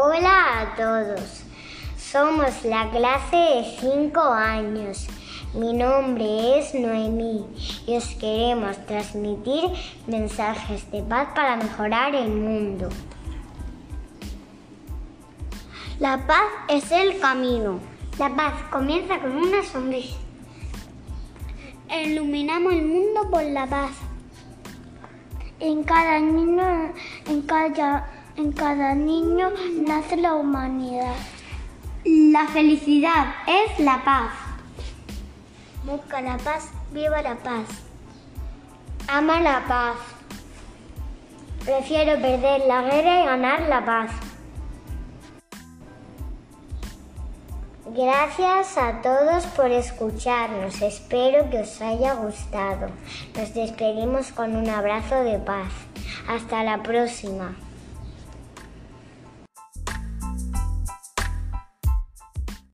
Hola a todos. Somos la clase de 5 años. Mi nombre es Noemí y os queremos transmitir mensajes de paz para mejorar el mundo. La paz es el camino. La paz comienza con una sonrisa. Iluminamos el mundo por la paz. En cada niño, en cada, en cada niño nace la humanidad. La felicidad es la paz. Busca la paz, viva la paz. Ama la paz. Prefiero perder la guerra y ganar la paz. Gracias a todos por escucharnos. Espero que os haya gustado. Nos despedimos con un abrazo de paz. Hasta la próxima.